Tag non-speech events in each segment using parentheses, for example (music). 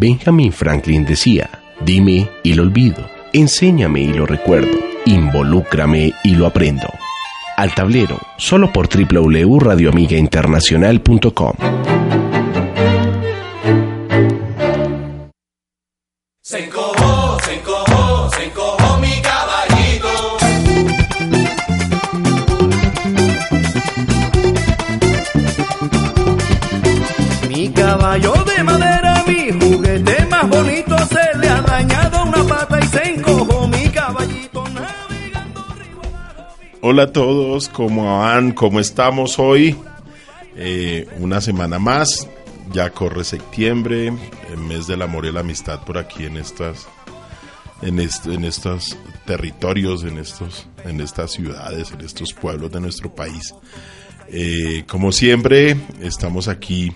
Benjamin Franklin decía, dime y lo olvido, enséñame y lo recuerdo, involúcrame y lo aprendo. Al tablero, solo por www.radioamigainternacional.com. Hola a todos, ¿cómo van? ¿Cómo estamos hoy? Eh, una semana más, ya corre septiembre, el mes del amor y la amistad por aquí en estas, en, est- en estos territorios, en estos, en estas ciudades, en estos pueblos de nuestro país. Eh, como siempre, estamos aquí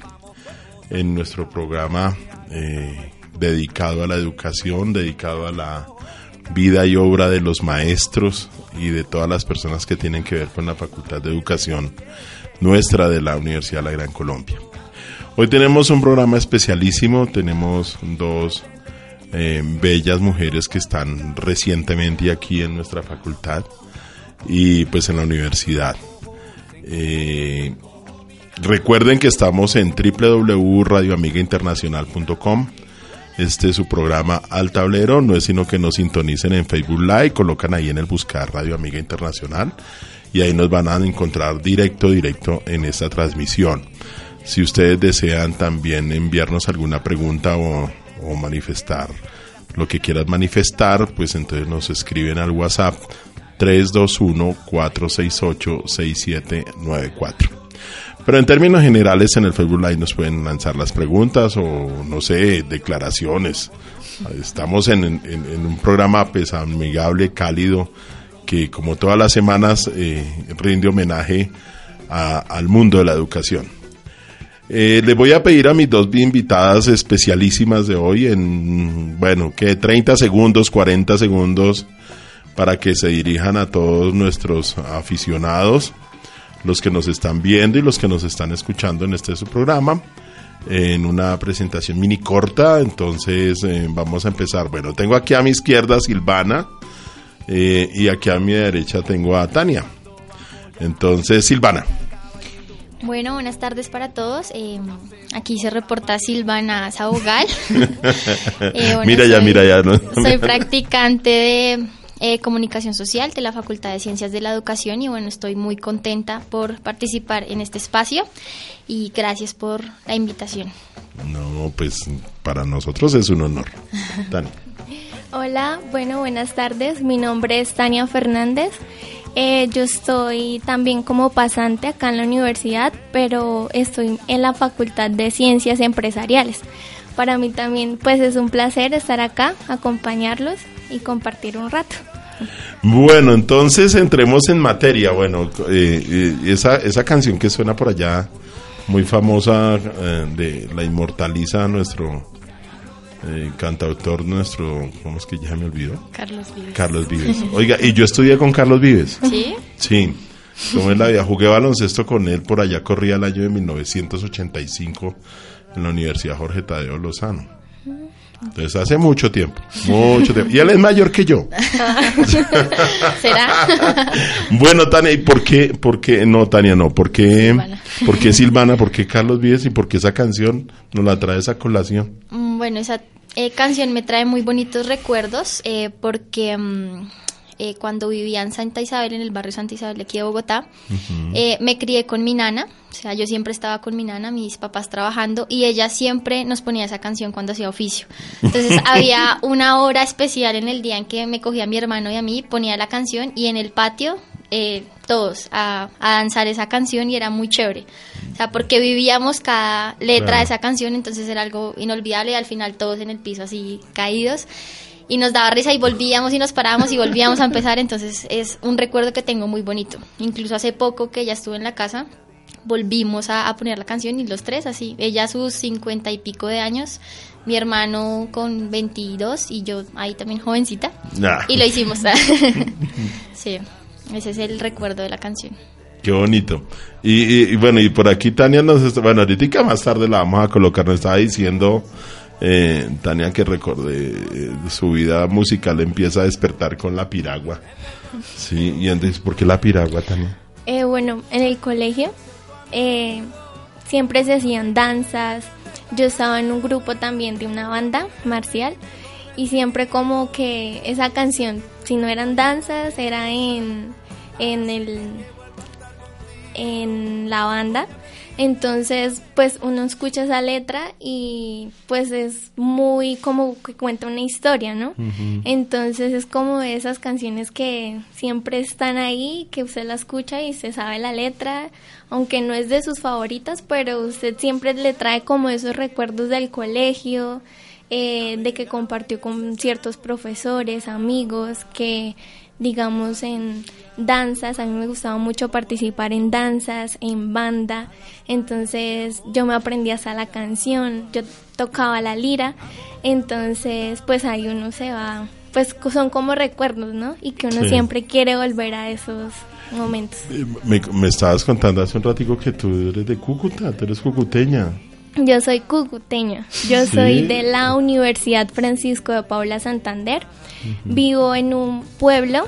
en nuestro programa eh, dedicado a la educación, dedicado a la vida y obra de los maestros y de todas las personas que tienen que ver con la Facultad de Educación nuestra de la Universidad de la Gran Colombia. Hoy tenemos un programa especialísimo, tenemos dos eh, bellas mujeres que están recientemente aquí en nuestra facultad y pues en la universidad. Eh, Recuerden que estamos en www.radioamigainternacional.com. Este es su programa Al Tablero. No es sino que nos sintonicen en Facebook Live, colocan ahí en el buscar Radio Amiga Internacional y ahí nos van a encontrar directo, directo en esta transmisión. Si ustedes desean también enviarnos alguna pregunta o, o manifestar lo que quieran manifestar, pues entonces nos escriben al WhatsApp 321-468-6794. Pero en términos generales, en el Facebook Live nos pueden lanzar las preguntas o, no sé, declaraciones. Estamos en, un programa pues, amigable, cálido, que como todas las semanas eh, rinde homenaje a- al mundo de la educación. Eh, les voy a pedir a mis dos invitadas especialísimas de hoy en, bueno, que 30 segundos, 40 segundos, para que se dirijan a todos nuestros aficionados, los que nos están viendo y los que nos están escuchando en este su programa, en una presentación mini corta. Entonces, eh, vamos a empezar. Bueno, tengo aquí a mi izquierda a Silvana eh, y aquí a mi derecha tengo a Tania. Entonces, Silvana. Bueno, buenas tardes para todos. Eh, aquí se reporta Silvana Sabogal. (laughs) Eh, bueno, Mira ya, soy- mira ya, ¿no? Soy practicante de eh, comunicación social de la Facultad de Ciencias de la Educación y bueno, estoy muy contenta por participar en este espacio y gracias por la invitación. No, pues para nosotros es un honor. (laughs) Tania. Hola, bueno, buenas tardes. Mi nombre es Tania Fernández. Eh, yo estoy también como pasante acá en la universidad, pero estoy en la Facultad de Ciencias Empresariales. Para mí también pues es un placer estar acá, acompañarlos y compartir un rato. Bueno, entonces entremos en materia. Bueno, eh, eh, esa, esa canción que suena por allá, muy famosa, eh, de la inmortaliza nuestro eh, cantautor, nuestro, ¿cómo es que ya me olvidó? Carlos Vives. Carlos Vives. Oiga, y yo estudié con Carlos Vives. ¿Sí? Sí. ¿Cómo es la vida? Jugué baloncesto con él por allá, corría el año de 1985 en la Universidad Jorge Tadeo Lozano. Entonces hace mucho tiempo, mucho tiempo. Y él es mayor que yo. (laughs) ¿Será? (laughs) Bueno, Tania, ¿y por qué? ¿Por qué? No, Tania, no. ¿Por qué? Silvana. ¿Por qué Silvana? ¿Por qué Carlos Vives? ¿Y por qué esa canción nos la trae esa colación? Mm, Bueno, esa eh, canción me trae muy bonitos recuerdos eh, porque mm, eh, cuando vivía en Santa Isabel, en el barrio Santa Isabel de aquí de Bogotá, eh, me crié con mi nana, o sea, yo siempre estaba con mi nana, mis papás trabajando, y ella siempre nos ponía esa canción cuando hacía oficio. Entonces (laughs) había una hora especial en el día en que me cogía a mi hermano y a mí, ponía la canción y en el patio eh, todos a, a danzar esa canción y era muy chévere. O sea, porque vivíamos cada letra Claro. de esa canción, entonces era algo inolvidable y al final todos en el piso así caídos. Y nos daba risa y volvíamos y nos parábamos y volvíamos a empezar, entonces es un recuerdo que tengo muy bonito. Incluso hace poco que ya estuve en la casa, volvimos a, a poner la canción y los tres así, ella a sus cincuenta y pico de años, mi hermano con 22 y yo ahí también jovencita. Nah. Y lo hicimos. (laughs) (laughs) sí, ese es el recuerdo de la canción. Qué bonito. Y, y- y bueno, y por aquí Tania nos bueno, ahorita más tarde la vamos a colocar, nos estaba diciendo eh, Tania que recordé eh, su vida musical empieza a despertar con la piragua. Sí, y entonces, ¿por qué la piragua, Tania? Eh, bueno, en el colegio eh, siempre se hacían danzas. Yo estaba en un grupo también de una banda marcial y siempre como que esa canción, si no eran danzas, era en, en el en la banda. Entonces, pues uno escucha esa letra y pues es muy como que cuenta una historia, ¿no? Entonces es como esas canciones que siempre están ahí, que usted la escucha y se sabe la letra, aunque no es de sus favoritas, pero usted siempre le trae como esos recuerdos del colegio, eh, de que compartió con ciertos profesores, amigos, que digamos en danzas, a mí me gustaba mucho participar en danzas, en banda, entonces yo me aprendí hasta la canción, yo tocaba la lira, entonces pues ahí uno se va, pues son como recuerdos, ¿no? Y que uno Sí. siempre quiere volver a esos momentos. Eh, Me, me estabas contando hace un ratico que tú eres de Cúcuta, tú eres cucuteña. Yo soy cucuteña. Yo Sí. soy de la Universidad Francisco de Paula Santander. Vivo en un pueblo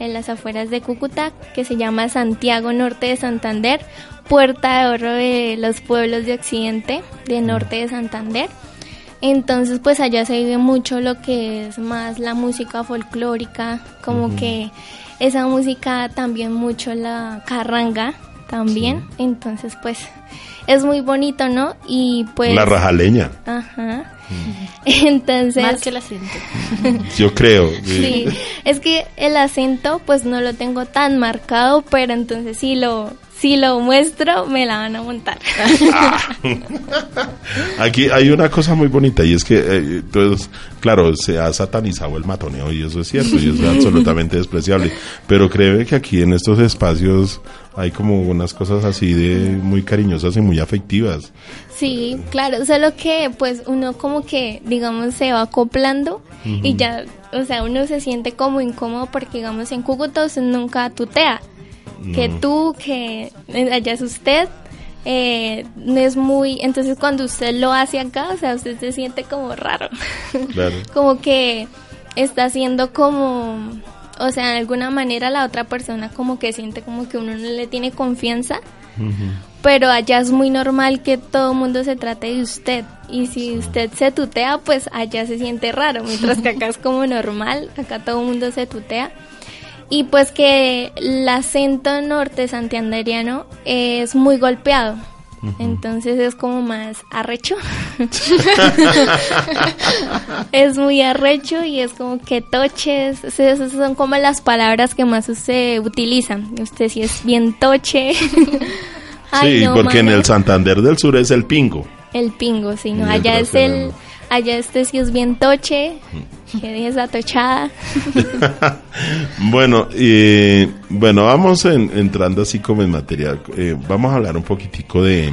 en las afueras de Cúcuta que se llama Santiago Norte de Santander, puerta de oro de los pueblos de Occidente, de Norte de Santander. Entonces, pues allá se vive mucho lo que es más la música folclórica, como que esa música también mucho la carranga también. Entonces, pues es muy bonito, ¿no? Y pues La rajaleña, Ajá. (laughs) Entonces, Más que el acento. (laughs) yo creo. sí, es que el acento pues no lo tengo tan marcado, pero entonces si lo si lo muestro me la van a montar. Aquí hay una cosa muy bonita y es que, eh, entonces, claro, se ha satanizado el matoneo y eso es cierto y es (laughs) absolutamente despreciable. Pero créeme que aquí en estos espacios hay como unas cosas así de muy cariñosas y muy afectivas. Sí, claro, solo que pues uno como que digamos se va acoplando y ya, o sea, uno se siente como incómodo porque digamos en Cúcuta nunca tutea, que tú, que eh, allá es usted, eh, no es muy, entonces cuando usted lo hace acá, o sea, usted se siente como raro, (laughs) Claro. como que está haciendo como, o sea, de alguna manera la otra persona como que siente como que uno no le tiene confianza pero allá es muy normal que todo el mundo se trate de usted. Y si usted se tutea, pues allá se siente raro, mientras que acá es como normal, acá todo el mundo se tutea. Y pues que el acento norte santanderiano es muy golpeado. Entonces es como más arrecho. (laughs) (laughs) es muy arrecho y es como que toches. Esas son como las palabras que más se utilizan. Usted si es bien toche. (laughs) Ay, sí, no, porque en el Santander del Sur es el pingo. El pingo, sí, no. Allá es el. Allá este sí es bien toche. Que deje esa tochada. (laughs) bueno, y, bueno, vamos en- entrando así como en materia. Eh, vamos a hablar un poquitico de,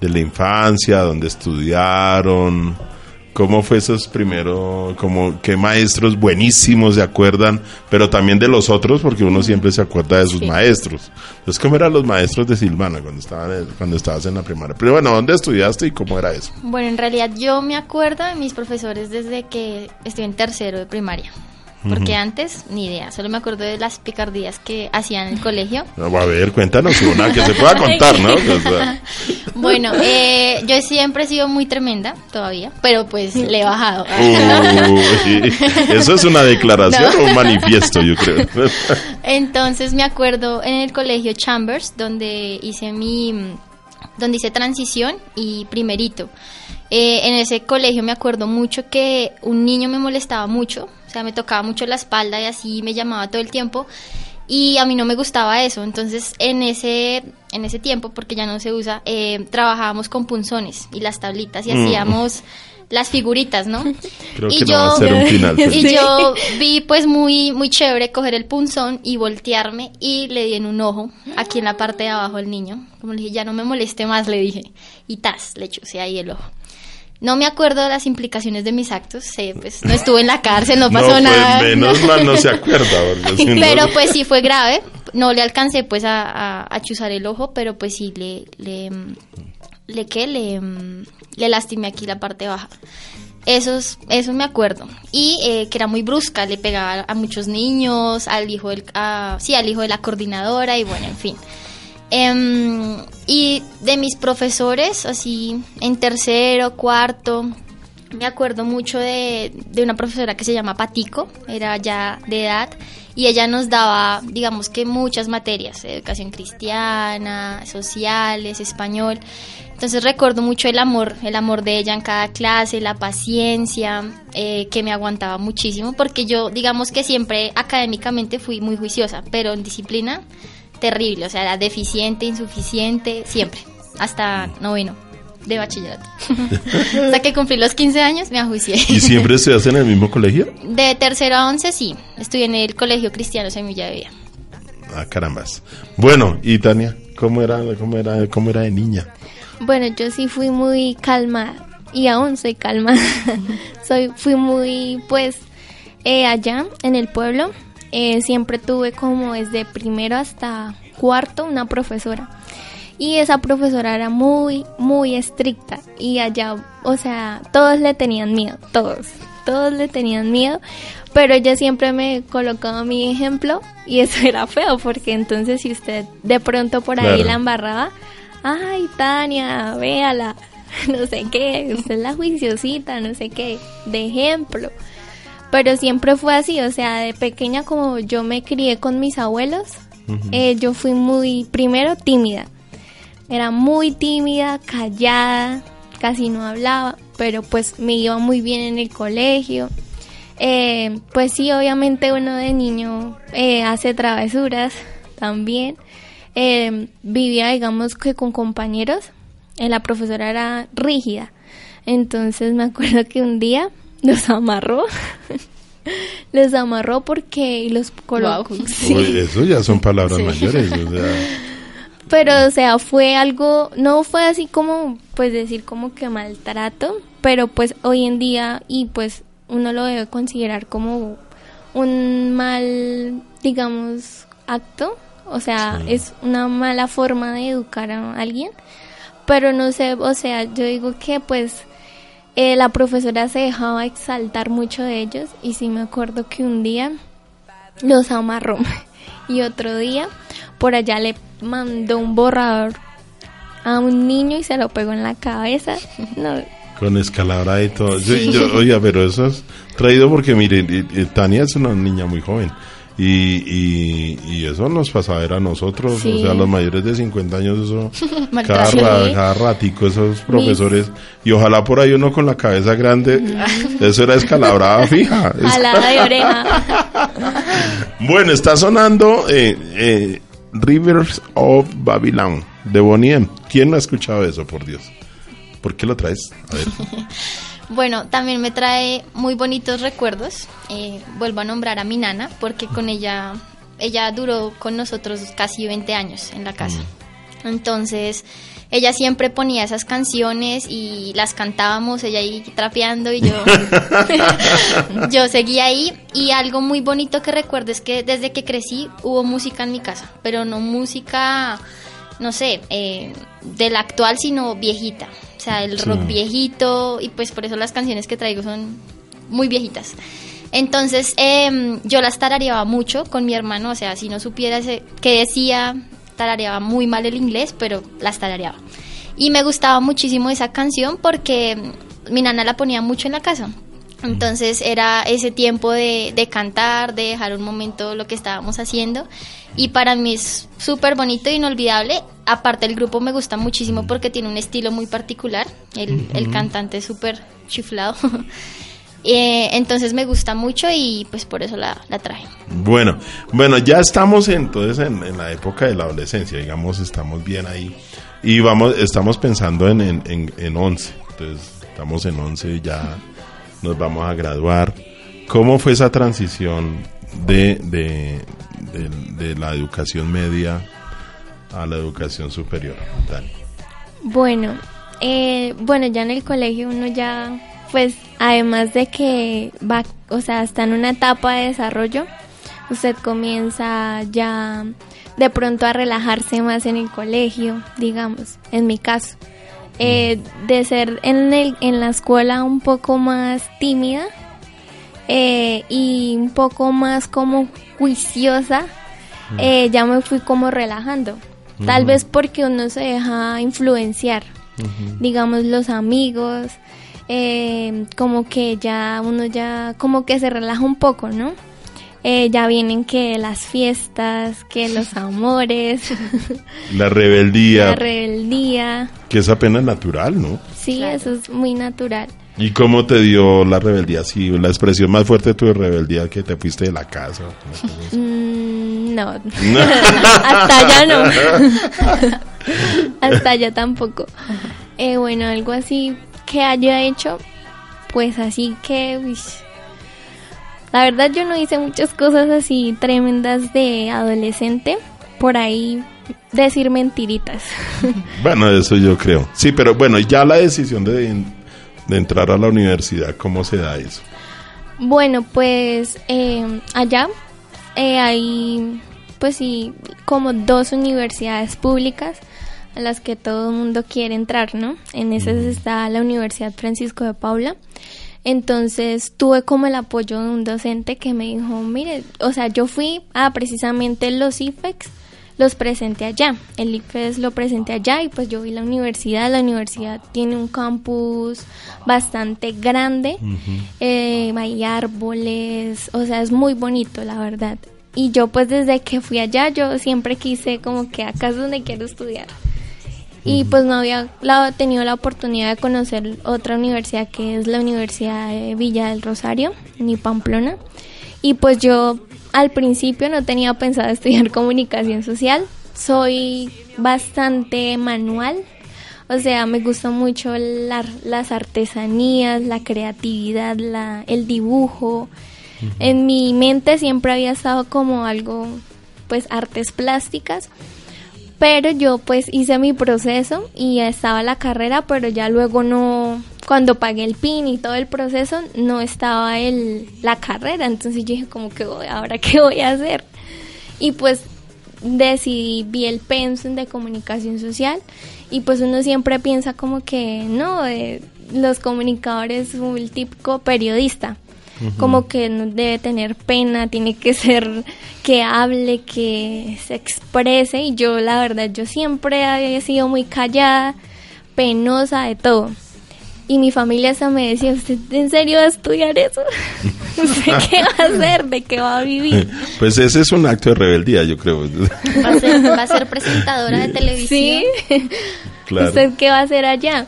de la infancia, dónde estudiaron, cómo fue esos primeros, como qué maestros buenísimos se acuerdan, pero también de los otros, porque uno siempre se acuerda de sus maestros. Entonces, ¿cómo eran los maestros de Silvana cuando, estaban cuando estabas en la primaria? Pero bueno, ¿dónde estudiaste y cómo era eso? Bueno, en realidad yo me acuerdo de mis profesores desde que estuve en tercero de primaria. Porque antes, ni idea, solo me acuerdo de las picardías que hacían en el colegio. No, A ver, cuéntanos una que se pueda contar, ¿no? (laughs) O sea, Bueno, eh, yo siempre he sido muy tremenda, todavía, pero pues le he bajado. Uy, eso es una declaración No. o un manifiesto, yo creo. (laughs) Entonces me acuerdo en el colegio Chambers, donde hice mi, donde hice transición y primerito. Eh, en ese colegio me acuerdo mucho que un niño me molestaba mucho, o sea, me tocaba mucho la espalda y así me llamaba todo el tiempo. Y a mí no me gustaba eso, entonces en ese, en ese tiempo, porque ya no se usa, eh, trabajábamos con punzones y las tablitas y Mm. hacíamos las figuritas, ¿no? (laughs) Creo y que no va a ser un final (laughs) y feliz. yo vi pues muy muy chévere coger el punzón y voltearme y le di en un ojo aquí en la parte de abajo al niño. Como le dije, ya no me moleste más, le dije. Y tas, le chusé ahí el ojo. No me acuerdo de las implicaciones de mis actos, sé, pues no estuve en la cárcel, no (laughs) pasó pues, nada. menos (laughs) mal no se acuerda. (laughs) no- pero pues sí fue grave, no le alcancé pues a, a, a chuzar el ojo, pero pues sí le, le, le qué, le, le lastimé aquí la parte baja. Eso, es- eso me acuerdo. Y eh, que era muy brusca, le pegaba a muchos niños, al hijo del, a- sí, al hijo de la coordinadora y bueno, en fin. Em, y de mis profesores, así en tercero, cuarto, me acuerdo mucho de, de una profesora que se llama Patico, era ya de edad, y ella nos daba, digamos que muchas materias, educación cristiana, sociales, español. Entonces recuerdo mucho el amor, el amor de ella en cada clase, la paciencia, eh, que me aguantaba muchísimo, porque yo, digamos que siempre académicamente fui muy juiciosa, pero en disciplina terrible, o sea, era deficiente, insuficiente, siempre, hasta noveno de bachillerato. (laughs) hasta que cumplí los 15 años me ajuicié. ¿Y siempre se hace en el mismo colegio? De tercero a once, sí, estuve en el Colegio Cristiano Semilla de Vida. Ah, carambas. Bueno, y Tania, ¿cómo era, cómo era, cómo era de niña? Bueno, yo sí fui muy calmada y aún soy calmada. (laughs) soy, fui muy, pues, eh, allá en el pueblo. Eh, siempre tuve como desde primero hasta cuarto una profesora. Y esa profesora era muy, muy estricta. Y allá, o sea, todos le tenían miedo, todos. Todos le tenían miedo. Pero ella siempre me colocaba mi ejemplo. Y eso era feo, porque entonces si usted de pronto por ahí Claro. la embarraba, ay, Tania, véala, (laughs) no sé qué, usted es la juiciosita, no sé qué, de ejemplo. Pero siempre fue así, o sea, de pequeña como yo me crié con mis abuelos, eh, yo fui muy, primero, tímida. Era muy tímida, callada, casi no hablaba, pero pues me iba muy bien en el colegio. Eh, pues sí, obviamente uno de niño eh, hace travesuras también. Eh, vivía, digamos que con compañeros. La profesora era rígida. Entonces me acuerdo que un día los amarró. (laughs) los amarró porque y los colocó. sí. Uy, eso ya son palabras Sí. mayores. o sea, (laughs) Pero, o sea, fue algo, no fue así como, pues decir como que maltrato, pero pues hoy en día, y pues uno lo debe considerar como un mal, digamos, acto, o sea, es una mala forma de educar a alguien, pero no sé, o sea, yo digo que pues eh, la profesora se dejaba exaltar mucho de ellos, y sí me acuerdo que un día los amarró (laughs) y otro día por allá le mandó un borrador a un niño y se lo pegó en la cabeza. (laughs) No, con escalabra y todo. Yo- yo- oiga, pero eso es traído porque, mire, y- y Tania es una niña muy joven. Y, y, y eso nos pasaba era a nosotros, Sí. o sea, los mayores de 50 años, eso, (laughs) cada, cada ratico, esos profesores, y ojalá por ahí uno con la cabeza grande, (laughs) eso era escalabrada fija. Jalada de oreja. (laughs) Bueno, está sonando eh, eh, Rivers of Babylon de Bonnie M. ¿Quién no ha escuchado eso, por Dios? ¿Por qué lo traes? A ver. Bueno, también me trae muy bonitos recuerdos. Eh, vuelvo a nombrar a mi nana porque con ella, ella duró con nosotros casi 20 años en la casa. Entonces, ella siempre ponía esas canciones y las cantábamos, ella ahí trapeando y yo, (laughs) yo seguía ahí. Y algo muy bonito que recuerdo es que desde que crecí hubo música en mi casa, pero no música, no sé, eh, de la actual, sino viejita. O sea, el rock viejito y pues por eso las canciones que traigo son muy viejitas. Entonces em, yo las tarareaba mucho con mi hermano, o sea, si no supiera ese- qué decía, tarareaba muy mal el inglés, pero las tarareaba. Y me gustaba muchísimo esa canción porque mi nana la ponía mucho en la casa. Entonces era ese tiempo de, de cantar, de dejar un momento lo que estábamos haciendo. Y para mí es súper bonito e inolvidable. Aparte el grupo me gusta muchísimo porque tiene un estilo muy particular. El, el cantante es súper chiflado. (laughs) Eh, entonces me gusta mucho y pues por eso la, la traje. Bueno, bueno, ya estamos entonces en, en la época de la adolescencia, digamos, estamos bien ahí. Y vamos, estamos pensando en, en, en, en 11. Entonces, estamos en 11 y ya nos vamos a graduar. ¿Cómo fue esa transición de, de, de, de la educación media a la educación superior? Bueno, eh, bueno, ya en el colegio uno ya, pues, además de que va, o sea, está en una etapa de desarrollo, usted comienza ya de pronto a relajarse más en el colegio, digamos, en mi caso. Eh, de ser en, el, en la escuela un poco más tímida eh, y un poco más como juiciosa, eh, ya me fui como relajando. Tal vez porque uno se deja influenciar, digamos los amigos, eh, como que ya uno ya como que se relaja un poco, ¿no? Eh, ya vienen que las fiestas, que los amores, (laughs) La rebeldía, la rebeldía. que es apenas natural, ¿no? Sí, eso es muy natural. ¿Y cómo te dio la rebeldía? Sí, la expresión más fuerte de tu rebeldía que te fuiste de la casa. (laughs) Mm, no, (laughs) hasta allá no. hasta allá tampoco. Eh, bueno, algo así que haya hecho, pues así que... uy, La verdad yo no hice muchas cosas así tremendas de adolescente. Por ahí decir mentiritas. (laughs) Bueno, eso yo creo. Sí, pero bueno, ya la decisión de, de entrar a la universidad, ¿cómo se da eso? Bueno, pues eh, allá eh, hay, pues sí, como dos universidades públicas a las que todo el mundo quiere entrar, ¿no? En esas está la Universidad Francisco de Paula. Entonces tuve como el apoyo de un docente que me dijo, mire, o sea, yo fui a precisamente los IFEX, los presenté allá. El IFES lo presenté allá y pues yo vi la universidad. La universidad tiene un campus bastante grande, eh, hay árboles, o sea, es muy bonito, la verdad. Y yo pues desde que fui allá, yo siempre quise como que acá es donde quiero estudiar. Y pues no había la- tenido la oportunidad de conocer otra universidad que es la Universidad de Villa del Rosario, ni Pamplona. Y pues yo al principio no tenía pensado (laughs) estudiar comunicación social. Soy bastante manual. O sea, me gusta mucho la- las artesanías, la creatividad, la, el dibujo. En mi mente siempre había estado como algo, pues, artes plásticas. Pero yo pues hice mi proceso y estaba la carrera, pero ya luego no, cuando pagué el PIN y todo el proceso, no estaba el, la carrera. Entonces yo dije como que "Uy, ahora qué voy a hacer. Y pues decidí, vi el pensum de comunicación social y pues uno siempre piensa como que no, eh, los comunicadores el típico periodista como que no debe tener pena, tiene que ser que hable, que se exprese y yo la verdad yo siempre había sido muy callada, penosa de todo. Y mi familia hasta me decía, ¿usted en serio va a estudiar eso? (laughs) ¿Usted qué va a hacer? ¿De qué va a vivir? (laughs) Pues ese es un acto de rebeldía, yo creo. Va a ser, va a ser presentadora de (laughs) televisión. Sí. claro. ¿Usted qué va a hacer allá?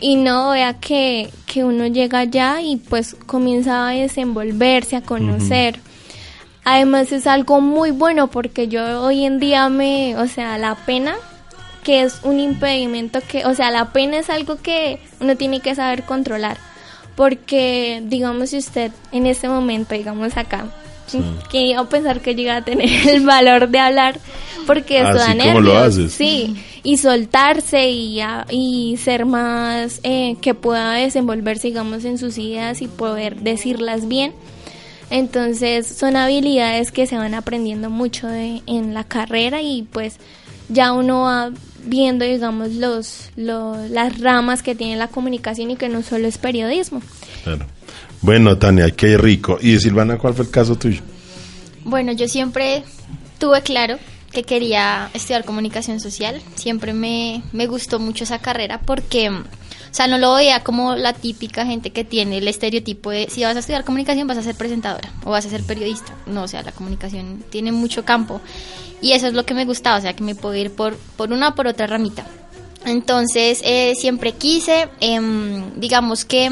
Y no, vea que, que uno llega allá y pues comienza a desenvolverse, a conocer. Además es algo muy bueno porque yo hoy en día me, o sea, la pena que es un impedimento que, o sea, la pena es algo que uno tiene que saber controlar. Porque, digamos, si usted en este momento, digamos acá, que iba a pensar que llega a tener (laughs) el valor de hablar porque esto Así da como lo nervios. haces. Sí, y soltarse y, a- y ser más, eh, que pueda desenvolverse, digamos, en sus ideas y poder decirlas bien. Entonces son habilidades que se van aprendiendo mucho de- en la carrera y pues ya uno va viendo, digamos, los, lo- las ramas que tiene la comunicación y que no solo es periodismo. Claro. Bueno, Tania, qué rico. Y Silvana, ¿cuál fue el caso tuyo? Bueno, yo siempre tuve claro que quería estudiar comunicación social. Siempre me, me gustó mucho esa carrera porque, o sea, no lo veía como la típica gente que tiene el estereotipo de si vas a estudiar comunicación vas a ser presentadora o vas a ser periodista. No, o sea, la comunicación tiene mucho campo. Y eso es lo que me gustaba, o sea, que me puedo ir por, por una o por otra ramita. Entonces, eh, siempre quise, em, digamos que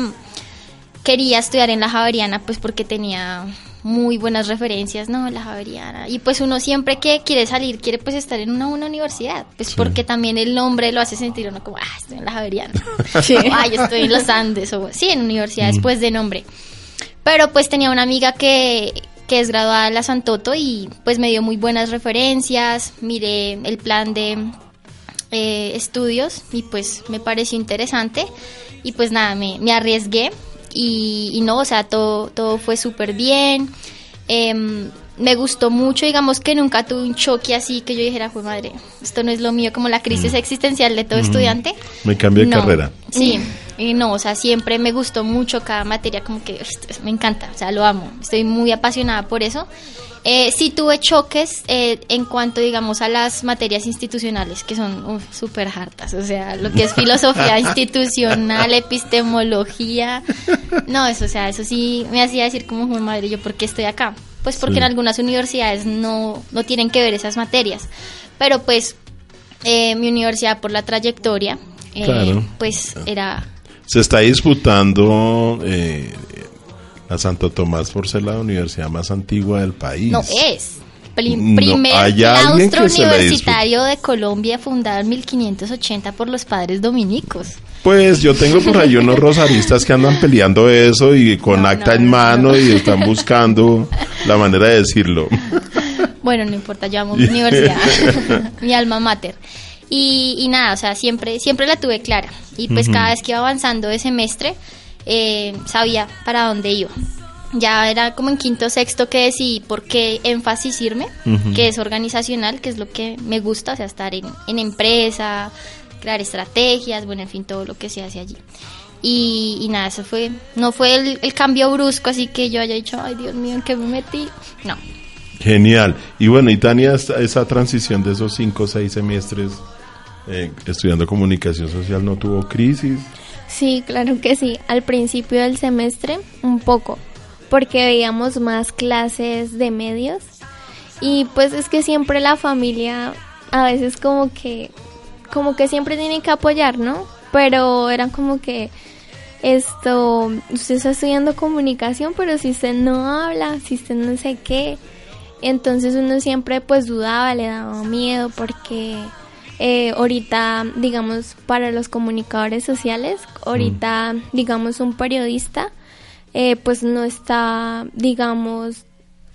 quería estudiar en la Javeriana, pues porque tenía muy buenas referencias, no, la Javeriana. Y pues uno siempre que quiere salir, quiere pues estar en una, una universidad, pues porque también el nombre lo hace sentir uno como, ah, estoy en la Javeriana. (laughs) Sí. Ay, estoy en los Andes, o sí, en universidades pues de nombre. Pero pues tenía una amiga que, que es graduada de la Santoto y pues me dio muy buenas referencias, miré el plan de eh, estudios y pues me pareció interesante y pues nada, me, me arriesgué y, y no, o sea, todo, todo fue súper bien. Em, me gustó mucho, digamos que nunca tuve un choque así que yo dijera, fue madre, esto no es lo mío, como la crisis existencial de todo estudiante. Me cambié de No, carrera. Sí, y no, o sea, siempre me gustó mucho cada materia, como que me encanta, o sea, lo amo, estoy muy apasionada por eso. Eh, sí tuve choques eh, en cuanto, digamos, a las materias institucionales, que son súper hartas, o sea, lo que es filosofía (laughs) institucional, epistemología, no, eso, o sea, eso sí me hacía decir como, "Jue madre, ¿yo por qué estoy acá? Pues porque Sí. en algunas universidades no, no tienen que ver esas materias, pero pues eh, mi universidad por la trayectoria, eh, Claro. pues era Se está disputando la Santo Tomás por ser la universidad más antigua del país. no es No, primer alguien claustro universitario de Colombia fundado en 1580 por los padres dominicos. Pues yo tengo por ahí unos rosaristas que andan peleando eso y con No, acta no, en no, mano y están buscando la manera de decirlo. Bueno, no importa, yo amo mi universidad, (laughs) mi alma mater. Y, y nada, o sea, siempre, siempre la tuve clara. Y pues cada vez que iba avanzando de semestre, eh, sabía para dónde iba. Ya era como en quinto sexto que decidí por qué énfasis irme, que es organizacional, que es lo que me gusta, o sea, estar en, en empresa, crear estrategias, bueno, en fin, todo lo que se hace allí. Y, y nada, eso fue, no fue el, el cambio brusco, así que yo haya dicho, ay Dios mío, ¿en qué me metí? No, Genial. Y bueno, y Tania, esa transición de esos cinco o seis semestres eh, estudiando comunicación social no tuvo crisis. Sí, claro que sí. Al principio del semestre, un poco, porque veíamos más clases de medios y pues es que siempre la familia a veces como que, como que siempre tiene que apoyar, ¿no? Pero eran como que esto, usted está estudiando comunicación, pero si usted no habla, si usted no sé qué, entonces uno siempre pues dudaba, le daba miedo porque eh, ahorita, digamos, para los comunicadores sociales, ahorita, digamos, un periodista, eh, pues no está, digamos,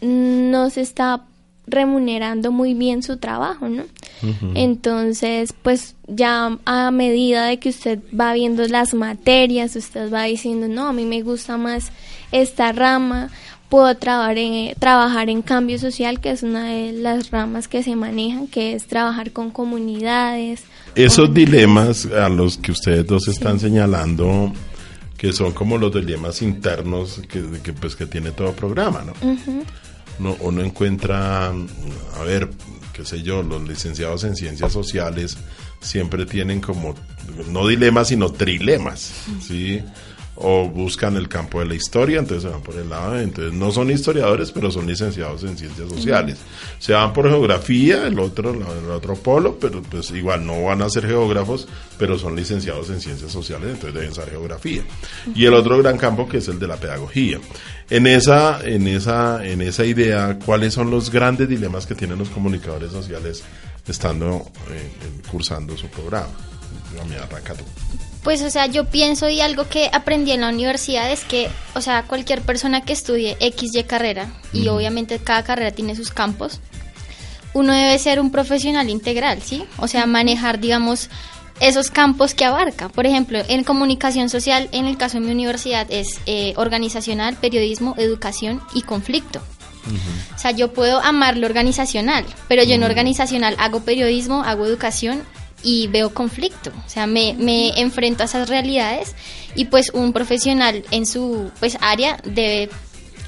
no se está remunerando muy bien su trabajo, ¿no? Entonces, pues ya a medida de que usted va viendo las materias, usted va diciendo, no, a mí me gusta más esta rama, puedo trabajar en, trabajar en cambio social, que es una de las ramas que se manejan, que es trabajar con comunidades. Esos con- dilemas a los que ustedes dos están señalando, que son como los dilemas internos que, que, pues, que tiene todo programa, ¿no? no, uno encuentra, a ver, qué sé yo, los licenciados en ciencias sociales siempre tienen como, no dilemas, sino trilemas, ¿sí? O buscan el campo de la historia, entonces se van por el lado, entonces no son historiadores, pero son licenciados en ciencias sociales. Se van por geografía, el otro, el otro polo, pero pues igual no van a ser geógrafos, pero son licenciados en ciencias sociales, entonces deben saber geografía. Y el otro gran campo que es el de la pedagogía. En esa, en esa, en esa idea, ¿cuáles son los grandes dilemas que tienen los comunicadores sociales estando eh, cursando su programa? Dígame, arranca tú. Pues, o sea, yo pienso y algo que aprendí en la universidad es que, o sea, cualquier persona que estudie X, Y carrera, y obviamente cada carrera tiene sus campos, uno debe ser un profesional integral, ¿sí? O sea, manejar, digamos, esos campos que abarca. Por ejemplo, en comunicación social, en el caso de mi universidad, es eh, organizacional, periodismo, educación y conflicto. O sea, yo puedo amar lo organizacional, pero yo en organizacional hago periodismo, hago educación y veo conflicto. O sea, me, me enfrento a esas realidades y pues un profesional en su pues área debe,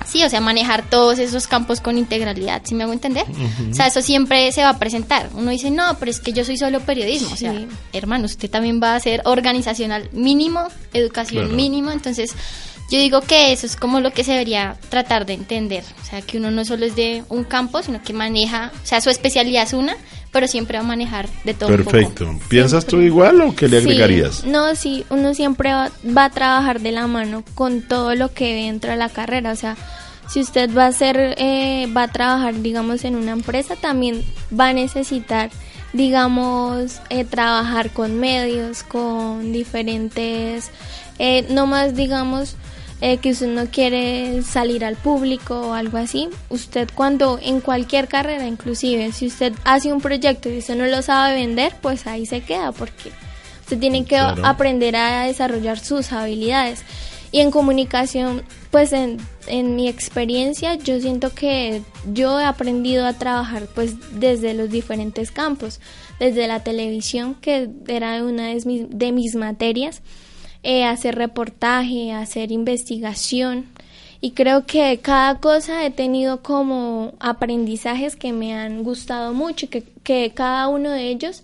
sí, o sea, manejar todos esos campos con integralidad, ¿sí me hago entender? O sea, eso siempre se va a presentar. Uno dice, no, pero es que yo soy solo periodismo. O sea, hermano, usted también va a ser organizacional mínimo, educación Claro. mínimo, entonces... Yo digo que eso es como lo que se debería tratar de entender, o sea, que uno no solo es de un campo, sino que maneja, o sea, su especialidad es una, pero siempre va a manejar de todo un poco. Perfecto. ¿Piensas tú igual o qué le Sí, agregarías? no, sí, uno siempre va, va a trabajar de la mano con todo lo que ve dentro de la carrera. O sea, si usted va a hacer, eh, va a trabajar, digamos, en una empresa, también va a necesitar, digamos, eh, trabajar con medios, con diferentes, eh, no más, digamos, eh, que usted no quiere salir al público o algo así. Usted cuando, en cualquier carrera, inclusive, si usted hace un proyecto y usted no lo sabe vender, pues ahí se queda porque usted tiene que Claro. aprender a desarrollar sus habilidades. Y en comunicación, pues en, en mi experiencia, yo siento que yo he aprendido a trabajar pues desde los diferentes campos, desde la televisión, que era una de mis, de mis materias, eh, hacer reportaje, hacer investigación. Y creo que cada cosa he tenido como aprendizajes que me han gustado mucho y que, que cada uno de ellos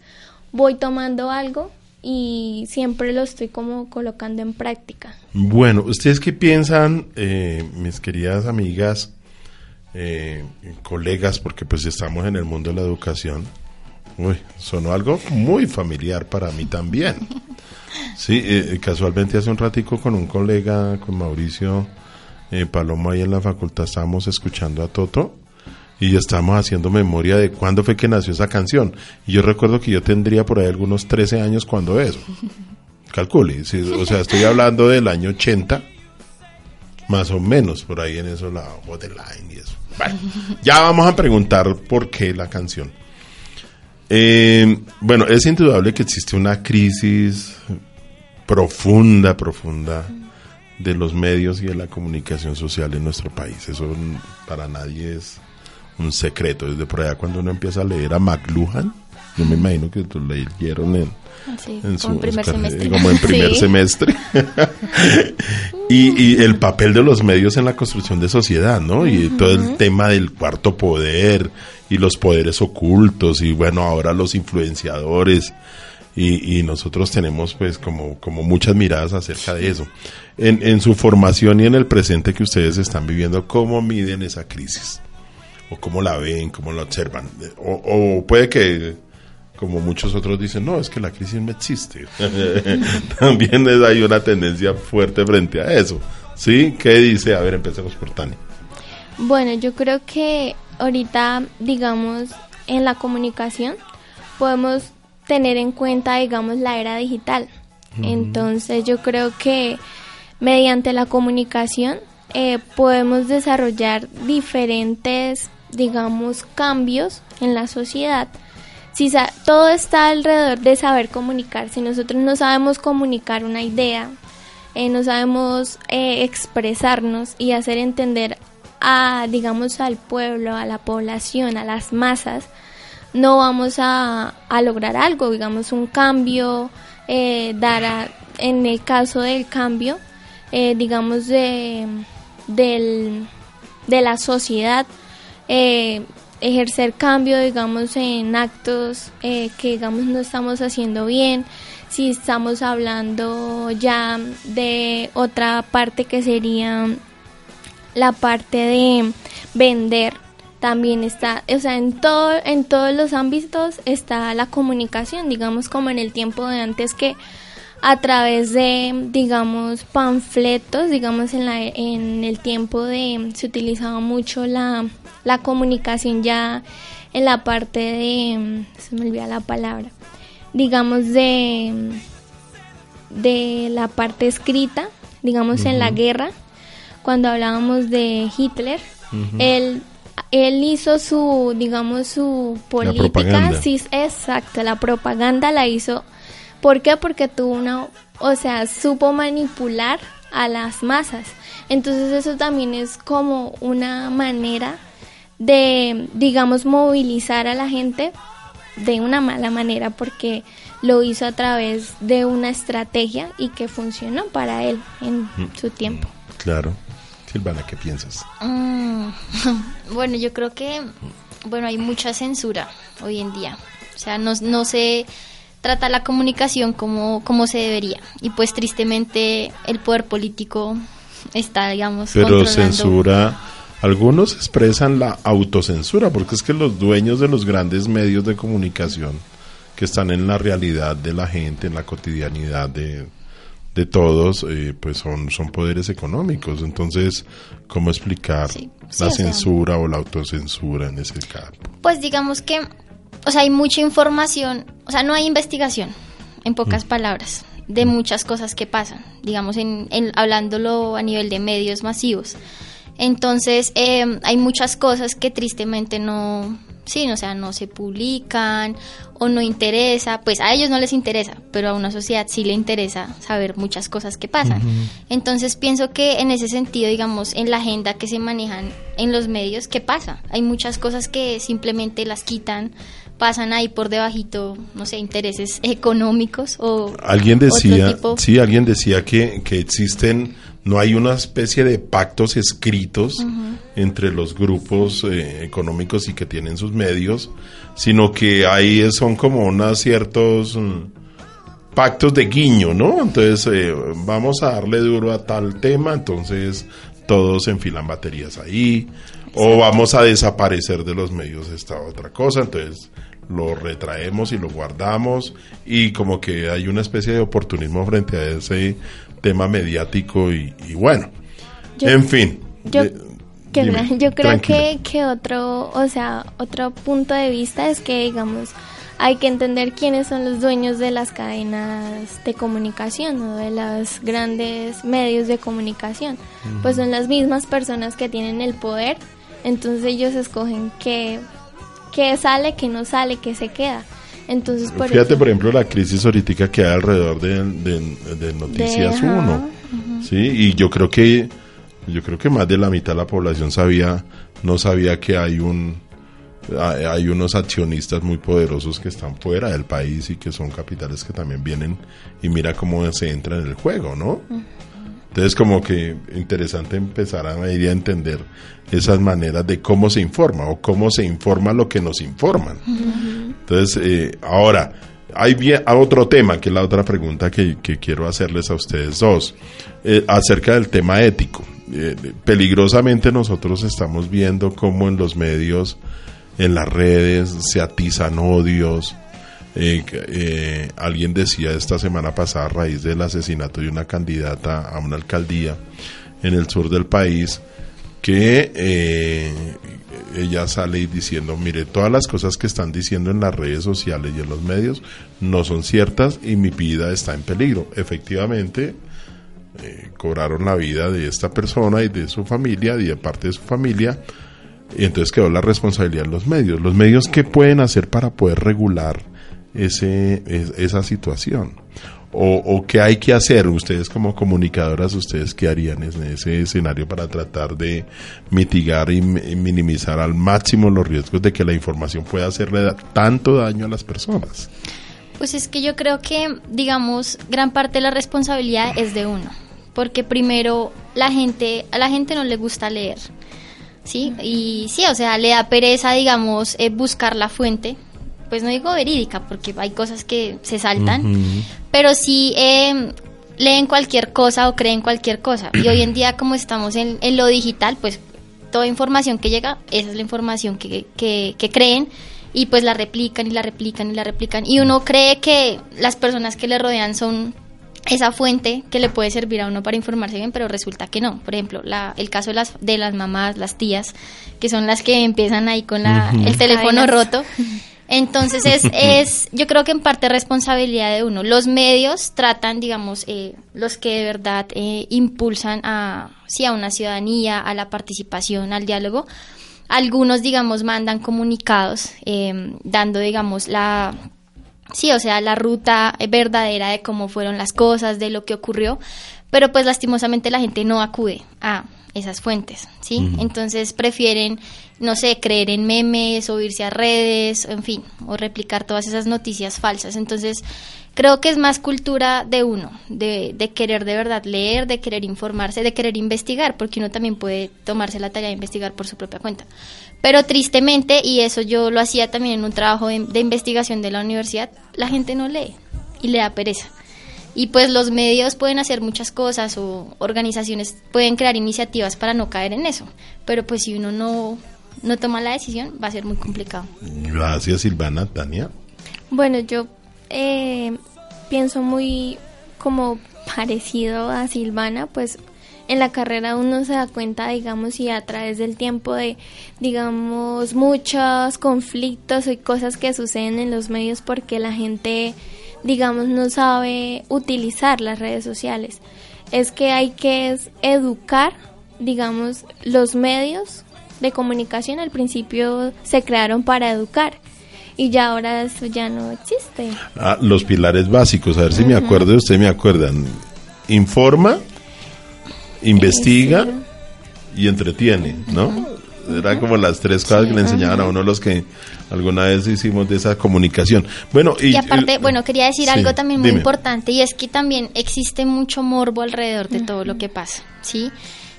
voy tomando algo y siempre lo estoy como colocando en práctica. Bueno, ¿ustedes qué piensan, eh, mis queridas amigas, eh, colegas, porque pues estamos en el mundo de la educación? Uy, sonó algo muy familiar para mí también. (laughs) Sí, eh, casualmente hace un ratico con un colega, con Mauricio eh, Palomo ahí en la facultad, estábamos escuchando a Toto y estábamos haciendo memoria de cuándo fue que nació esa canción. Y yo recuerdo que yo tendría por ahí algunos 13 años cuando eso. (laughs) Calcule, sí, o sea, estoy hablando del año 80, más o menos, por ahí en eso, la borderline y eso. Bueno, ya vamos a preguntar por qué la canción. Eh, bueno, es indudable que existe una crisis profunda, profunda de los medios y de la comunicación social en nuestro país. Eso para nadie es un secreto. Desde por allá cuando uno empieza a leer a McLuhan, yo me imagino que lo leyeron en, Sí, en como su en primer su- semestre. como en primer (laughs) Sí. semestre (laughs) y, y el papel de los medios en la construcción de sociedad no y todo el tema del cuarto poder y los poderes ocultos y bueno ahora los influenciadores y, nosotros tenemos pues como, como muchas miradas acerca de eso en, su formación y en el presente que ustedes están viviendo cómo miden esa crisis o cómo la ven cómo la observan o, puede que como muchos otros dicen, no, es que la crisis no existe. (laughs) También hay una tendencia fuerte frente a eso. ¿Sí? ¿Qué dice? A ver, empecemos por Tania. Bueno, yo creo que ahorita, digamos, en la comunicación podemos tener en cuenta, digamos, la era digital. Entonces yo creo que mediante la comunicación eh, podemos desarrollar diferentes, digamos, cambios en la sociedad. Si sa- todo está alrededor de saber comunicar, si nosotros no sabemos comunicar una idea, eh, no sabemos eh, expresarnos y hacer entender a, digamos, al pueblo, a la población, a las masas, no vamos a, a lograr algo, digamos, un cambio, eh, dar a- en el caso del cambio, eh, digamos, de, del, de la sociedad, eh, ejercer cambio, digamos, en actos eh, que, digamos, no estamos haciendo bien, si estamos hablando ya de otra parte que sería la parte de vender también está, o sea, en todo en todos los ámbitos está la comunicación, digamos como en el tiempo de antes que a través de digamos panfletos, digamos en la en el tiempo de se utilizaba mucho la la comunicación ya en la parte de se me olvida la palabra, digamos de de la parte escrita, digamos en la guerra, cuando hablábamos de Hitler, él, él hizo su, digamos, su política, propaganda. sí, exacto, la propaganda la hizo, ¿por qué? Porque tuvo una, o sea, supo manipular a las masas, entonces eso también es como una manera de, digamos, movilizar a la gente de una mala manera porque lo hizo a través de una estrategia y que funcionó para él en su tiempo. Claro. Silvana, ¿qué piensas? Mm, (laughs) bueno, yo creo que bueno hay mucha censura hoy en día. O sea, no, no se trata la comunicación como, como se debería. Y pues tristemente el poder político está, digamos, Pero censura algunos expresan la autocensura, porque es que los dueños de los grandes medios de comunicación que están en la realidad de la gente, en la cotidianidad de, de todos, eh, pues son, son poderes económicos. Entonces, ¿cómo explicar Sí, sí, la o sea- censura o la autocensura en ese campo? Pues digamos que, o sea, hay mucha información, o sea, no hay investigación, en pocas palabras, de muchas cosas que pasan, digamos, en, en- hablándolo a nivel de medios masivos. Entonces, eh, hay muchas cosas que tristemente no, sí, o sea, no se publican o no interesa, pues a ellos no les interesa, pero a una sociedad sí le interesa saber muchas cosas que pasan. Entonces, pienso que en ese sentido, digamos, en la agenda que se manejan en los medios, ¿qué pasa? Hay muchas cosas que simplemente las quitan, pasan ahí por debajito, no sé, intereses económicos o Alguien decía, tipo. sí, alguien decía que, que existen, no hay una especie de pactos escritos entre los grupos eh, económicos y que tienen sus medios, sino que ahí son como unos ciertos mm, pactos de guiño, ¿no? Entonces, eh, vamos a darle duro a tal tema, entonces todos enfilan baterías ahí, o vamos a desaparecer de los medios esta otra cosa, entonces lo retraemos y lo guardamos y como que hay una especie de oportunismo frente a ese tema mediático y, y bueno, Yo- en fin. yo- eh, Que dime, no, (laughs) yo creo que, que otro, o sea, otro punto de vista es que, digamos, hay que entender quiénes son los dueños de las cadenas de comunicación o de los grandes medios de comunicación. Pues son las mismas personas que tienen el poder, entonces ellos escogen qué, qué sale, qué no sale, qué se queda. Entonces, por Fíjate, eso- por ejemplo, la crisis ahorita que hay alrededor de, de- de Noticias De- ajá, 1. Sí, y yo creo que yo creo que más de la mitad de la población sabía no sabía que hay un hay unos accionistas muy poderosos que están fuera del país y que son capitales que también vienen y mira cómo se entra en el juego, ¿no? Entonces como que interesante empezar a medir y a entender esas maneras de cómo se informa o cómo se informa lo que nos informan. Entonces, eh, ahora, hay bien, a otro tema, que es la otra pregunta que, que quiero hacerles a ustedes dos, eh, acerca del tema ético. Eh, peligrosamente nosotros estamos viendo cómo en los medios, en las redes, se atizan odios. Eh, eh, alguien decía esta semana pasada a raíz del asesinato de una candidata a una alcaldía en el sur del país que eh, ella sale diciendo, mire, todas las cosas que están diciendo en las redes sociales y en los medios no son ciertas y mi vida está en peligro. Efectivamente, cobraron la vida de esta persona y de su familia y de parte de su familia. Y entonces quedó la responsabilidad en los medios. Los medios, ¿qué pueden hacer para poder regular ese, es- esa situación? O, qué hay que hacer ustedes como comunicadoras, ustedes qué harían en ese escenario para tratar de mitigar y, mi- y minimizar al máximo los riesgos de que la información pueda hacerle tanto daño a las personas. Pues es que yo creo que, digamos, gran parte de la responsabilidad es de uno, porque primero la gente, a la gente no le gusta leer, ¿sí? Y sí, o sea, le da pereza, digamos, eh, buscar la fuente, pues no digo verídica, porque hay cosas que se saltan, pero sí eh, leen cualquier cosa o creen cualquier cosa. Y hoy en día, como estamos en, en lo digital, pues toda información que llega, esa es la información que, que, que creen y pues la replican y la replican y la replican. Y uno cree que las personas que le rodean son esa fuente que le puede servir a uno para informarse bien, pero resulta que no. Por ejemplo, la, el caso de las, de las mamás, las tías, que son las que empiezan ahí con la, el teléfono roto. (laughs) Entonces es, (laughs) es, yo creo que en parte responsabilidad de uno. Los medios tratan, digamos, eh, los que de verdad eh, impulsan a, sí, a una ciudadanía, a la participación, al diálogo. Algunos, digamos, mandan comunicados eh, dando, digamos, la, sí, o sea, la ruta verdadera de cómo fueron las cosas, de lo que ocurrió, pero pues lastimosamente la gente no acude a esas fuentes, ¿sí? Entonces prefieren, no sé, creer en memes o irse a redes, en fin, o replicar todas esas noticias falsas. Entonces, creo que es más cultura de uno, de, de querer de verdad leer, de querer informarse, de querer investigar, porque uno también puede tomarse la tarea de investigar por su propia cuenta. Pero tristemente, y eso yo lo hacía también en un trabajo de, de investigación de la universidad, la gente no lee y le da pereza. Y pues los medios pueden hacer muchas cosas o organizaciones pueden crear iniciativas para no caer en eso. Pero pues si uno no, no toma la decisión va a ser muy complicado. Gracias, Silvana. Tania. Bueno, yo eh, pienso muy como parecido a Silvana, pues en la carrera uno se da cuenta, digamos, y a través del tiempo de, digamos, muchos conflictos y cosas que suceden en los medios porque la gente, digamos, no sabe utilizar las redes sociales. Es que hay que educar, digamos, los medios de comunicación al principio se crearon para educar y ya ahora eso ya no existe. Ah, los pilares básicos, a ver si me acuerdo, ustedes me acuerdan. Informa, investiga y entretiene, ¿no? Eran como las tres cosas que le enseñaban a uno los que alguna vez hicimos de esa comunicación. Bueno, y, Y aparte, eh, bueno, quería decir sí, algo también muy dime. importante y es que también existe mucho morbo alrededor de todo lo que pasa, ¿sí?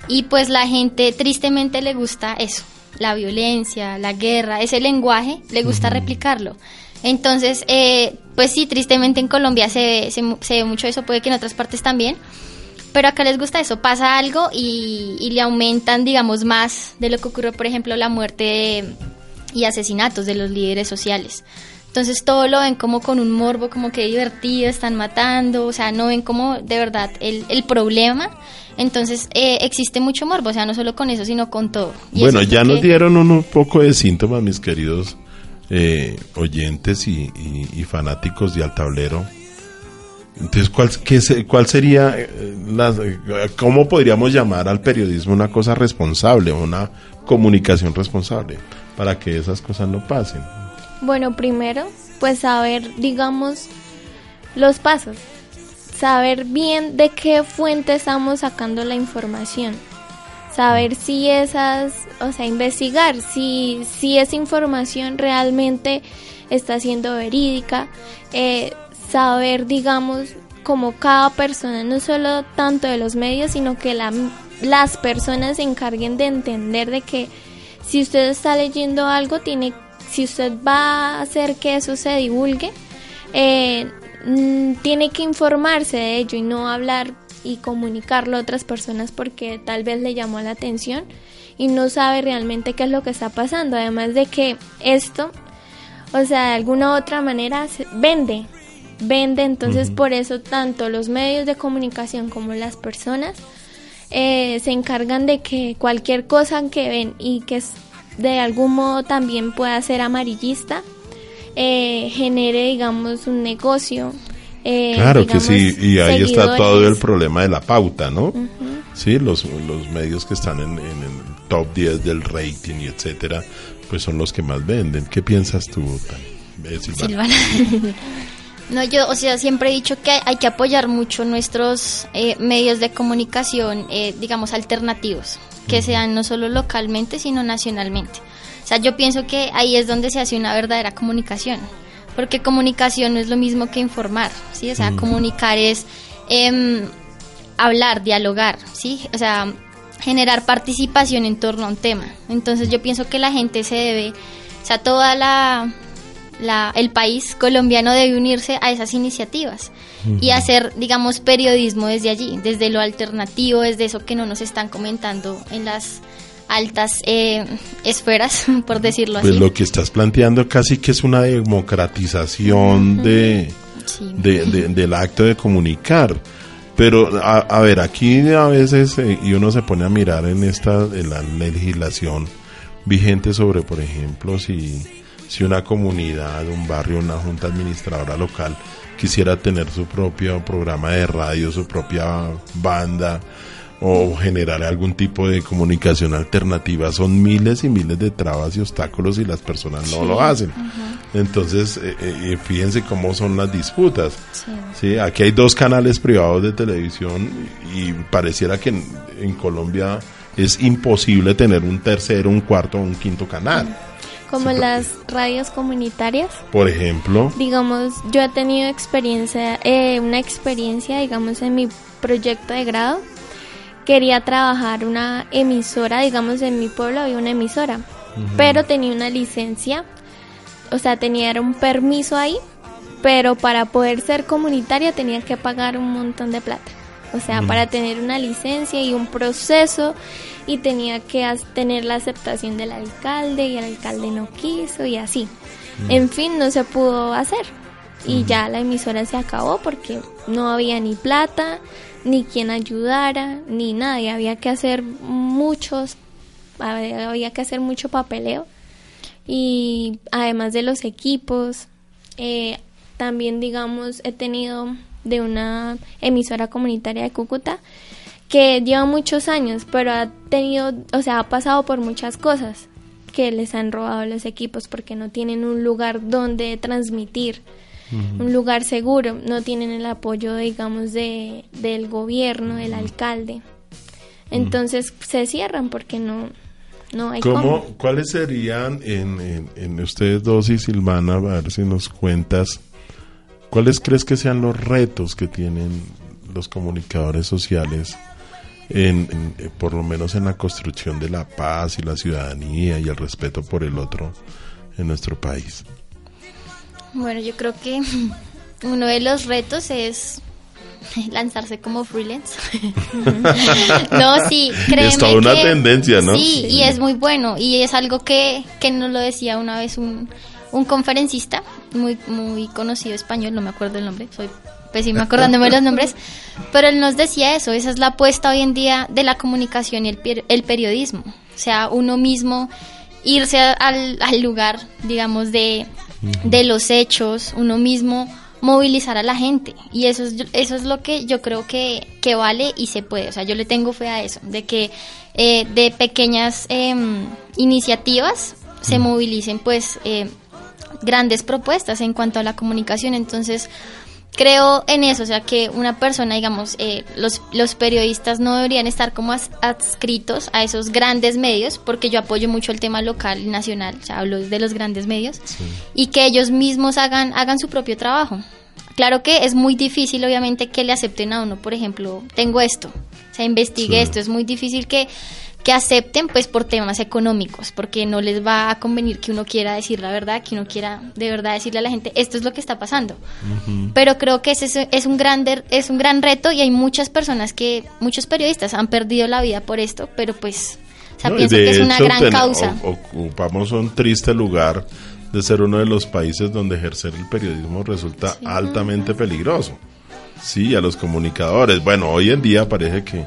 Y pues la gente tristemente le gusta eso, la violencia, la guerra, ese lenguaje, le gusta replicarlo. Entonces, eh, pues sí, tristemente en Colombia se, ve- se, mu- se ve mucho eso, puede que en otras partes también, pero acá les gusta eso, pasa algo y, y le aumentan, digamos, más de lo que ocurrió, por ejemplo, la muerte de- y asesinatos de los líderes sociales. Entonces todo lo ven como con un morbo, como que divertido, están matando, o sea, no ven como de verdad el, el problema. Entonces eh, existe mucho morbo, o sea, no solo con eso, sino con todo. Y Bueno, ya nos que- dieron un, poco de síntomas, mis queridos eh, oyentes y, y- y fanáticos de Altablero. Entonces, ¿cuál, qué cuál sería, eh, las- eh, cómo podríamos llamar al periodismo una cosa responsable, una comunicación responsable, para que esas cosas no pasen? Bueno, primero, pues saber, digamos, los pasos. Saber bien de qué fuente estamos sacando la información. Saber si esas, o sea, investigar si, si esa información realmente está siendo verídica. eh, saber, digamos, como cada persona, no solo tanto de los medios, sino que la- las personas se encarguen de entender de que si usted está leyendo algo, tiene, si usted va a hacer que eso se divulgue, eh, mm, tiene que informarse de ello y no hablar y comunicarlo a otras personas porque tal vez le llamó la atención y no sabe realmente qué es lo que está pasando. Además de que esto, o sea, de alguna u otra manera se- vende, vende, entonces por eso tanto los medios de comunicación como las personas eh, se encargan de que cualquier cosa que ven y que es- de algún modo también pueda ser amarillista, eh, genere, digamos, un negocio. eh, Claro que sí, y ahí está todo el problema de la pauta, ¿no? Sí, los, los medios que están en, en el top 10 del rating y etcétera, pues son los que más venden. ¿Qué piensas tú, Silvana? Silvana. (laughs) No, yo, o sea, siempre he dicho que hay que apoyar mucho nuestros eh, medios de comunicación, eh, digamos, alternativos, que sean no solo localmente, sino nacionalmente. O sea, yo pienso que ahí es donde se hace una verdadera comunicación, porque comunicación no es lo mismo que informar, ¿sí? O sea, comunicar es em, hablar, dialogar, ¿sí? O sea, generar participación en torno a un tema. Entonces yo pienso que la gente se debe, o sea, toda la, la- el país colombiano debe unirse a esas iniciativas y hacer, digamos, periodismo desde allí, desde lo alternativo, desde eso que no nos están comentando en las altas eh, esferas, (laughs) por decirlo Pues así. lo que estás planteando casi que es una democratización de, Sí. de- de- del acto de comunicar. Pero, a, a ver, aquí a veces, eh, y uno se pone a mirar en esta, en la legislación vigente sobre, por ejemplo, si, si una comunidad, un barrio, una junta administradora local quisiera tener su propio programa de radio, su propia banda, o generar algún tipo de comunicación alternativa. Son miles y miles de trabas y obstáculos y las personas no lo hacen. Entonces, eh, eh, fíjense cómo son las disputas. Sí, aquí hay dos canales privados de televisión y pareciera que en, en Colombia es imposible tener un tercero, un cuarto o un quinto canal. Como Sí, las radios comunitarias. Por ejemplo, Digamos, yo he tenido experiencia, eh, una experiencia, digamos, en mi proyecto de grado. Quería trabajar una emisora, digamos, en mi pueblo había una emisora, pero tenía una licencia, o sea, tenía un permiso ahí pero para poder ser comunitaria tenía que pagar un montón de plata. O sea, para tener una licencia y un proceso y tenía que tener la aceptación del alcalde y el alcalde no quiso y así. En fin, no se pudo hacer. Y ya la emisora se acabó porque no había ni plata, ni quien ayudara, ni nada. Y había que hacer muchos, había había que hacer mucho papeleo. Y además de los equipos, eh, también digamos he tenido de una emisora comunitaria de Cúcuta que lleva muchos años, pero ha tenido, o sea, ha pasado por muchas cosas que les han robado los equipos porque no tienen un lugar donde transmitir, un lugar seguro, no tienen el apoyo, digamos, de, del gobierno, del alcalde. Entonces se cierran porque no, no hay ¿Cómo, cómo. ¿Cuáles serían en, en- en ustedes dos y Silvana, a ver si nos cuentas, cuáles crees que sean los retos que tienen los comunicadores sociales, en, en, eh, por lo menos en la construcción de la paz y la ciudadanía y el respeto por el otro en nuestro país? Bueno, yo creo que (laughs) uno de los retos es (laughs) lanzarse como freelance. (laughs) no, sí, créeme Es toda una que- tendencia, ¿no? Sí, y es muy bueno y es algo que, que nos lo decía una vez un, un conferencista muy muy conocido español, no me acuerdo el nombre, soy pésima (laughs) acordándome los nombres, pero él nos decía eso, esa es la apuesta hoy en día de la comunicación y el, el periodismo, o sea, uno mismo irse al, al lugar, digamos, de, de los hechos, uno mismo movilizar a la gente y eso es eso es lo que yo creo que, que vale y se puede o sea yo le tengo fe a eso de que eh, de pequeñas em, iniciativas se movilicen pues eh, grandes propuestas en cuanto a la comunicación entonces creo en eso, o sea que una persona, digamos, eh, los, los periodistas no deberían estar como as- adscritos a esos grandes medios, porque yo apoyo mucho el tema local y nacional, o sea, hablo de los grandes medios, y que ellos mismos hagan, hagan su propio trabajo. Claro que es muy difícil, obviamente, que le acepten a uno, por ejemplo, tengo esto, o sea, investigué Sí. esto, es muy difícil que que acepten pues por temas económicos, porque no les va a convenir que uno quiera decir la verdad, que uno quiera de verdad decirle a la gente esto es lo que está pasando. Pero creo que ese es, un gran es un gran reto y hay muchas personas que muchos periodistas han perdido la vida por esto, pero pues o sea, No, pienso que es una hecho, gran ten- causa. ocupamos un triste lugar de ser uno de los países donde ejercer el periodismo resulta altamente peligroso. Sí, a los comunicadores. Bueno, hoy en día parece que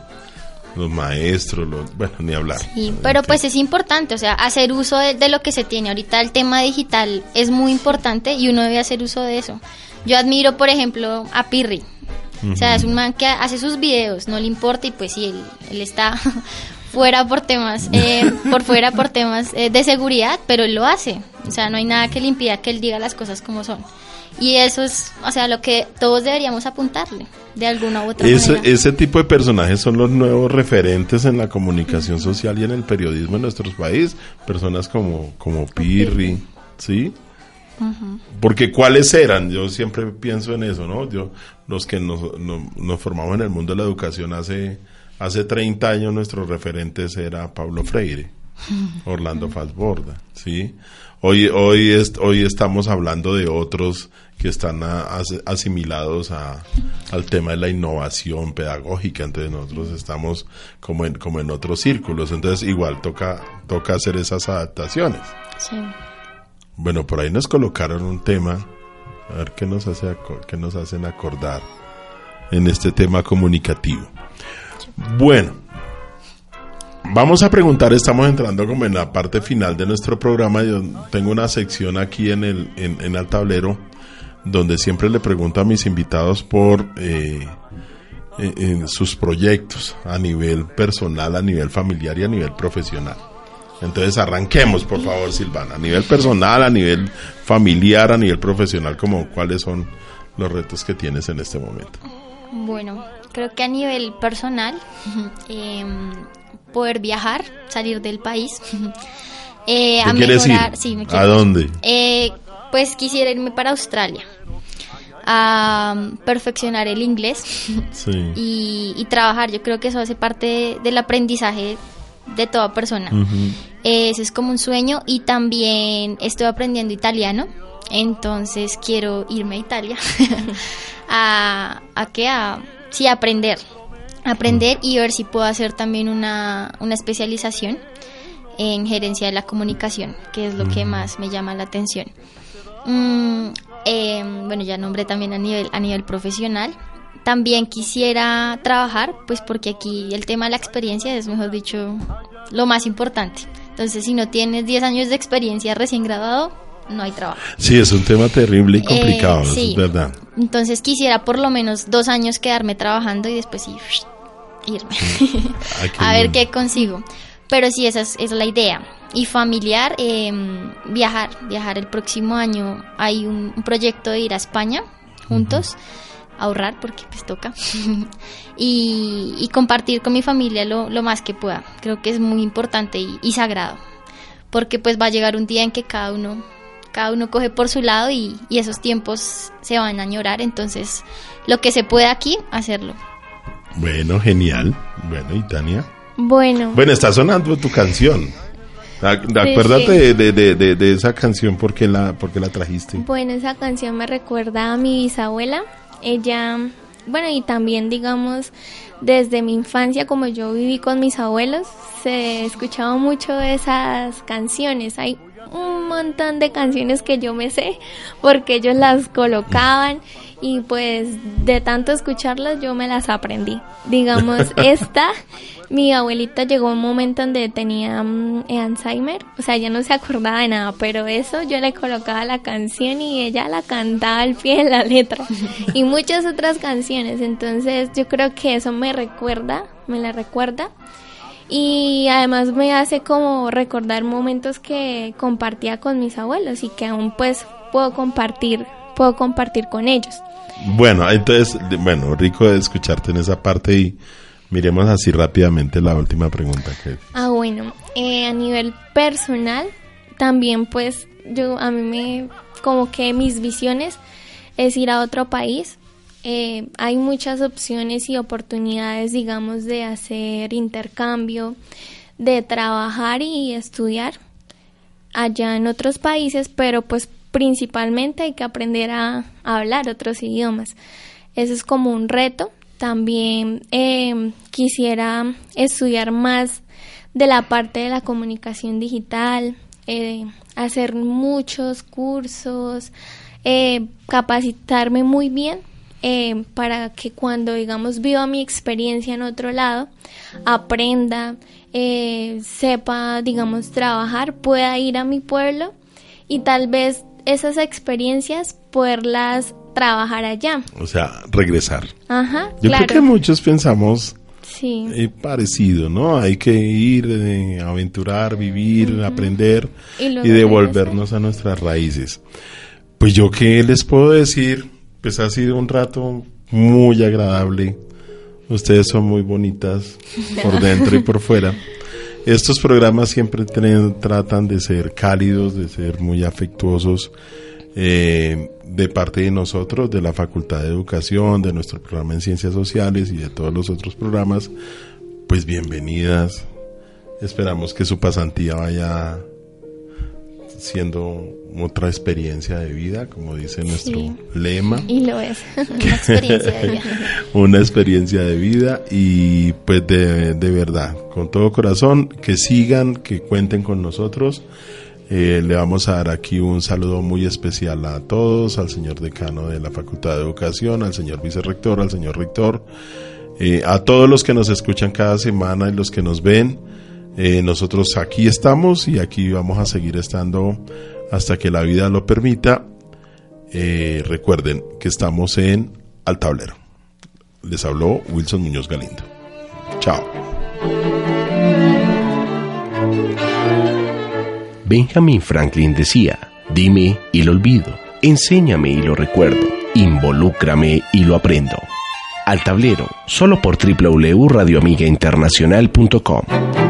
los maestros, los, bueno, ni hablar. Sí, pero pues es importante, o sea, hacer uso de, de lo que se tiene. Ahorita el tema digital es muy importante y uno debe hacer uso de eso. Yo admiro, por ejemplo, a Pirri. O sea, es un man que hace sus videos, no le importa y pues sí, él, él está (laughs) fuera por temas, eh, (laughs) por fuera por temas eh, de seguridad, pero él lo hace. O sea, no hay nada que le impida que él diga las cosas como son. Y eso es, o sea, lo que todos deberíamos apuntarle, de alguna u otra Ese, manera. ese tipo de personajes son los nuevos referentes en la comunicación social y en el periodismo en nuestros países. Personas como, como Pirri, ¿sí? Porque ¿cuáles eran? Yo siempre pienso en eso, ¿no? Yo, los que nos, no- nos formamos en el mundo de la educación hace, hace 30 años, nuestros referentes era Pablo Freire, (laughs) Orlando Falsborda, ¿sí? Hoy, hoy, hoy estamos hablando de otros que están a- as- asimilados a, al tema de la innovación pedagógica, entonces nosotros estamos como en, como en otros círculos, entonces igual toca, toca hacer esas adaptaciones. Sí. Bueno, por ahí nos colocaron un tema, a ver qué nos hace qué nos hacen acordar en este tema comunicativo. Bueno, vamos a preguntar, estamos entrando como en la parte final de nuestro programa. Yo tengo una sección aquí en el en, en el tablero donde siempre le pregunto a mis invitados por eh, en- en sus proyectos a nivel personal, a nivel familiar y a nivel profesional. Entonces arranquemos, por favor, Silvana. A nivel personal, a nivel familiar, a nivel profesional, como cuáles son los retos que tienes en este momento. Bueno, creo que a nivel personal, (laughs) em, poder viajar, salir del país, (laughs) eh, ¿Te a quieres mejorar, ir? sí, me ¿A quiero dónde? Eh, pues quisiera irme para Australia a um, perfeccionar el inglés (laughs) Sí. y, y trabajar. Yo creo que eso hace parte del aprendizaje de toda persona. Eh, Ese es como un sueño y también estoy aprendiendo italiano. Entonces quiero irme a Italia (laughs) a, a que a sí aprender, aprender y ver si puedo hacer también una, una especialización en gerencia de la comunicación, que es lo que más me llama la atención. Mm, eh, bueno, ya nombré también a nivel, a nivel profesional. También quisiera trabajar, pues porque aquí el tema de la experiencia es, mejor dicho, lo más importante. Entonces, si no tienes 10 años de experiencia recién graduado, no hay trabajo. Sí, es un tema terrible y complicado, Eh, sí. es verdad. Entonces quisiera por lo menos dos años quedarme trabajando y después sí, irme. (laughs) A ver qué consigo. Pero sí, esa es, esa es la idea. Y familiar, eh, viajar, viajar el próximo año. Hay un, un proyecto de ir a España juntos, ahorrar porque pues toca. (laughs) y, y compartir con mi familia lo, lo más que pueda. Creo que es muy importante y, y sagrado. Porque pues va a llegar un día en que cada uno, cada uno coge por su lado y, y esos tiempos se van a añorar. Entonces, lo que se puede aquí, hacerlo. Bueno, genial. Bueno, y Tania. Bueno, Bueno, está sonando tu canción. Acuérdate. De, de, de, de esa canción, ¿por qué la, por qué la trajiste? Bueno, esa canción me recuerda a mi bisabuela. Ella, bueno, y también digamos, desde mi infancia, como yo viví con mis abuelos, se escuchaba mucho esas canciones. Hay un montón de canciones que yo me sé porque ellos las colocaban y pues de tanto escucharlas yo me las aprendí. Digamos, (laughs) esta, mi abuelita llegó a un momento donde tenía mm, Alzheimer, o sea, ya no se acordaba de nada, pero eso yo le colocaba la canción y ella la cantaba al pie de la letra y muchas otras canciones, entonces yo creo que eso me recuerda, me la recuerda y además me hace como recordar momentos que compartía con mis abuelos y que aún pues puedo compartir, puedo compartir con ellos. Bueno, entonces, bueno, rico de escucharte en esa parte y miremos así rápidamente la última pregunta que Ah, bueno, eh, a nivel personal, también pues yo a mí me, como que mis visiones es ir a otro país. Eh, hay muchas opciones y oportunidades, digamos, de hacer intercambio, de trabajar y estudiar allá en otros países, pero pues principalmente hay que aprender a, hablar otros idiomas. Eso es como un reto. También eh, quisiera estudiar más de la parte de la comunicación digital, eh, hacer muchos cursos, eh, capacitarme muy bien eh, para que cuando, digamos, viva mi experiencia en otro lado, aprenda, sepa, digamos, trabajar, pueda ir a mi pueblo y tal vez esas experiencias poderlas trabajar allá. O sea, regresar. Ajá, Yo claro. creo que muchos pensamos Sí. eh, parecido, ¿no? Hay que ir, eh, aventurar, vivir, aprender Y devolvernos a nuestras raíces. Pues yo qué les puedo decir, pues ha sido un rato muy agradable. Ustedes son muy bonitas por dentro y por fuera. Estos programas siempre tratan de ser cálidos, de ser muy afectuosos eh, de parte de nosotros, de la Facultad de Educación, de nuestro programa en Ciencias Sociales y de todos los otros programas. Pues bienvenidas. Esperamos que su pasantía vaya siendo otra experiencia de vida, como dice nuestro Sí. lema Y lo es. (laughs) Una experiencia de vida. (laughs) una experiencia de vida y pues de, de verdad, con todo corazón, que sigan, que cuenten con nosotros. Eh, le vamos a dar aquí un saludo muy especial a todos, al señor decano de la Facultad de Educación, al señor vicerrector, al señor rector, eh, a todos los que nos escuchan cada semana y los que nos ven. Eh, nosotros aquí estamos y aquí vamos a seguir estando hasta que la vida lo permita. Eh, recuerden que estamos en Al Tablero. Les habló Wilson Muñoz Galindo. Chao. Benjamin Franklin decía, dime y lo olvido, enséñame y lo recuerdo, involúcrame y lo aprendo. Al tablero, solo por www.radioamigainternacional.com.